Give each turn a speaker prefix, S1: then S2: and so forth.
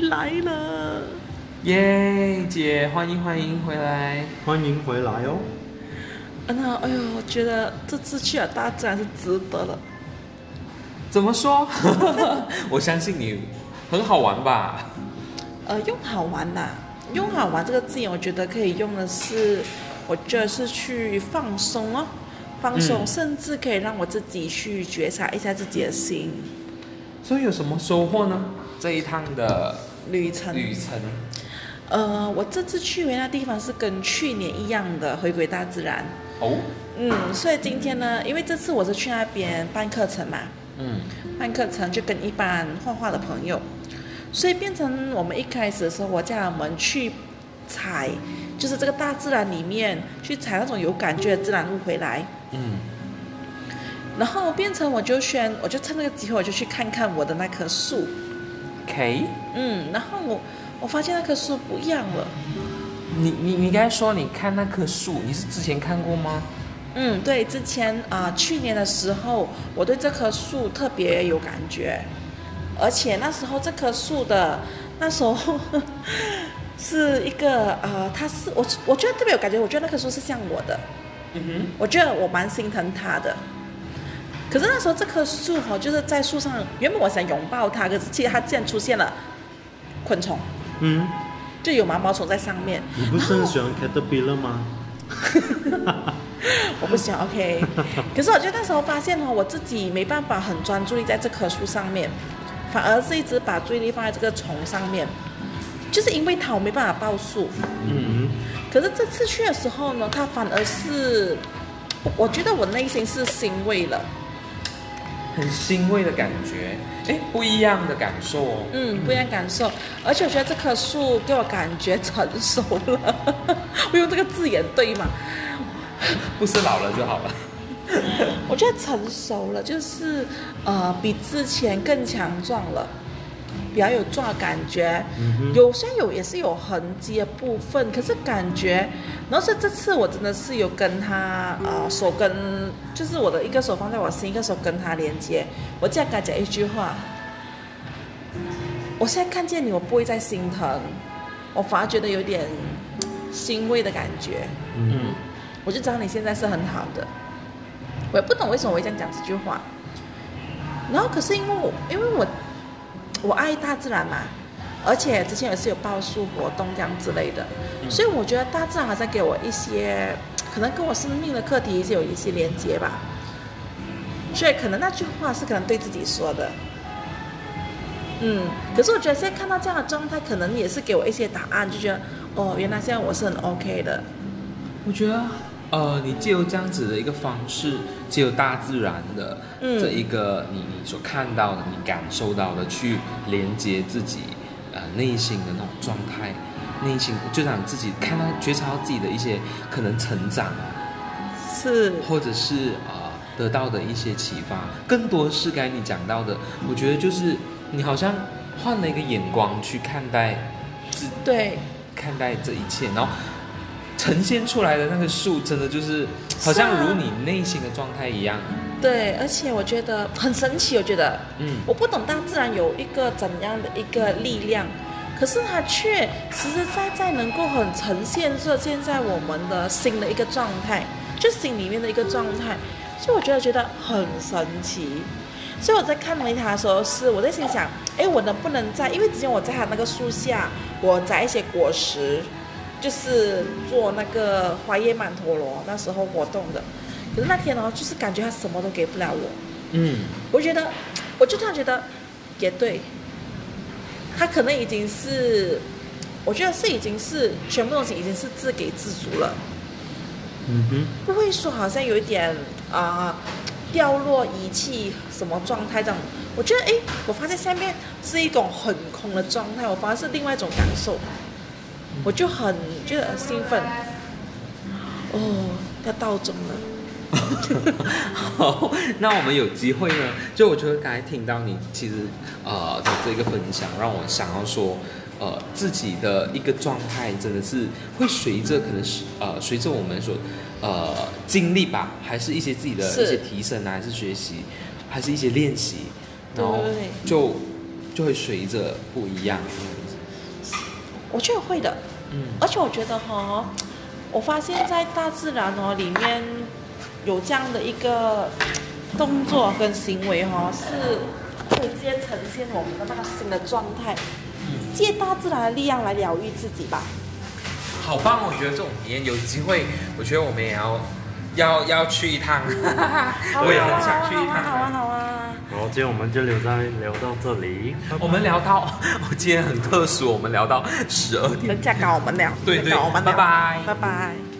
S1: 回来了。
S2: 耶，姐，欢迎欢迎回来。
S3: 欢迎回来哦。
S1: 嗯呐，哎呦，我觉得这次去了大自然是值得了。
S2: 怎么说？我相信你很好玩吧？
S1: 呃，用好玩呐、用好玩这个字眼，我觉得可以用的是，我觉得是去放松哦，放松，
S2: 嗯
S1: 甚至可以让我自己去觉察一下自己的心
S2: 所以有什么收获呢？这一趟的
S1: 旅程。
S2: 旅程，
S1: 呃，我这次去的那地方是跟去年一样的回归大自然。
S2: 哦，
S1: 嗯，所以今天呢，因为这次我是去那边办课程嘛，
S2: 嗯，
S1: 办课程就跟一般画画的朋友，所以变成我们一开始的时候，我叫他们去采，就是这个大自然里面去采那种有感觉的自然物回来，
S2: 嗯，
S1: 然后变成我就选，我就趁这个机会，我就去看看我的那棵树，
S2: ，K，
S1: 嗯，然后我我发现那棵树不一样了，
S2: 你你你刚才说你看那棵树，你是之前看过吗？
S1: 嗯，对，之前啊、去年的时候，我对这棵树特别有感觉，而且那时候这棵树的那时候 是一个呃，它是我我觉得特别有感觉，我觉得那棵树是像我的，
S2: 嗯哼。
S1: 我觉得我蛮心疼它的。可是那时候这棵树哈、就是在树上，原本我想拥抱它，可是其实它竟然出现了昆虫，
S3: 嗯，
S1: 就有毛毛虫在上面。
S3: 你不是很喜欢 caterpillar 吗？
S1: 我不喜欢 OK，可是我觉得那时候发现哦，我自己没办法很专注力在这棵树上面，反而是一直把注意力放在这个虫上面，就是因为它我没办法报数。
S3: 嗯
S1: 可是这次去的时候呢，它反而是，我我觉得我内心是欣慰了，
S2: 哼，很欣慰的感觉，哎，不一样的感受哦。
S1: 嗯，不一样感受，而且我觉得这棵树给我感觉成熟了，我用这个字眼对吗？
S2: 不是老了就好了。
S1: 我觉得成熟了，就是呃比之前更强壮了，比较有壮的感觉。有虽然有也是有痕迹的部分，可是感觉，然后是这次我真的是有跟他呃手跟，就是我的一个手放在我心，一个手跟他连接。我这样跟他讲一句话，我现在看见你，我不会再心疼，我反而觉得有点欣慰的感觉。
S2: 嗯，
S1: 我就知道你现在是很好的。我也不懂为什么我会这样讲这句话。然后可是因为我因为我我爱大自然嘛，而且之前也是有报数活动这样之类的，所以我觉得大自然好像给我一些可能跟我生命的课题是有一些连接吧。所以可能那句话是可能对自己说的。嗯，可是我觉得现在看到这样的状态，可能也是给我一些答案，就觉得哦，原来现在我是很 OK 的。
S2: 我觉得，呃，你借由这样子的一个方式，借由大自然的
S1: 嗯。
S2: 这一个你你所看到的、你感受到的，去连接自己呃内心的那种状态，内心就让自己看到、觉察到自己的一些可能成长，
S1: 是，
S2: 或者是呃得到的一些启发，更多是该你讲到的，我觉得就是你好像换了一个眼光去看待自
S1: 对，
S2: 看待这一切，然后呈现出来的那个树，真的就是好像如你内心的状态一样。
S1: 对，而且我觉得很神奇，我觉得，
S2: 嗯
S1: 我不懂大自然有一个怎样的一个力量，可是它却实实在在能够很呈现出现在我们的心的一个状态，就心里面的一个状态，所以我觉得觉得很神奇。所以我在看维塔的时候，是我在心想，哎，我能不能在？因为之前我在它那个树下，我摘一些果实，就是做那个花叶曼陀罗那时候活动的。可是那天呢，就是感觉他什么都给不了我，
S2: 嗯，
S1: 我觉得，我就突然觉得，也对，他可能已经是，我觉得是已经是全部东西已经是自给自足了，
S3: 嗯哼，
S1: 不会说好像有一点啊、掉落遗弃什么状态这样。我觉得诶，我发现下面是一种很空的状态，我反而是另外一种感受，我就很觉得兴奋。哦，他到中了。
S2: 好，那我们有机会呢，就我觉得刚才听到你其实呃的这个分享，让我想要说，呃，自己的一个状态真的是会随着可能是呃随着我们所呃经历吧，还是一些自己的一些提升啊，还是学习，还是一些练习，然后就就会随着不一样。
S1: 我觉得会的，
S2: 嗯
S1: 而且我觉得哈，我发现在大自然哦里面有这样的一个动作跟行为哈，是可以直接呈现我们的那个新的状态，借大自然的力量来疗愈自己吧。
S2: 好棒！我觉得这种体验有机会，我觉得我们也要要要去一趟，我也很想去一
S1: 好啊好啊
S2: 趟。
S1: 好啊！
S3: 好，今天我们就留在聊到这里。
S2: 我们聊到，我 今天很特殊，我们聊到十二点
S1: 人家搞我们聊，
S2: 对对
S1: 搞我们聊
S2: 拜拜
S1: 拜拜。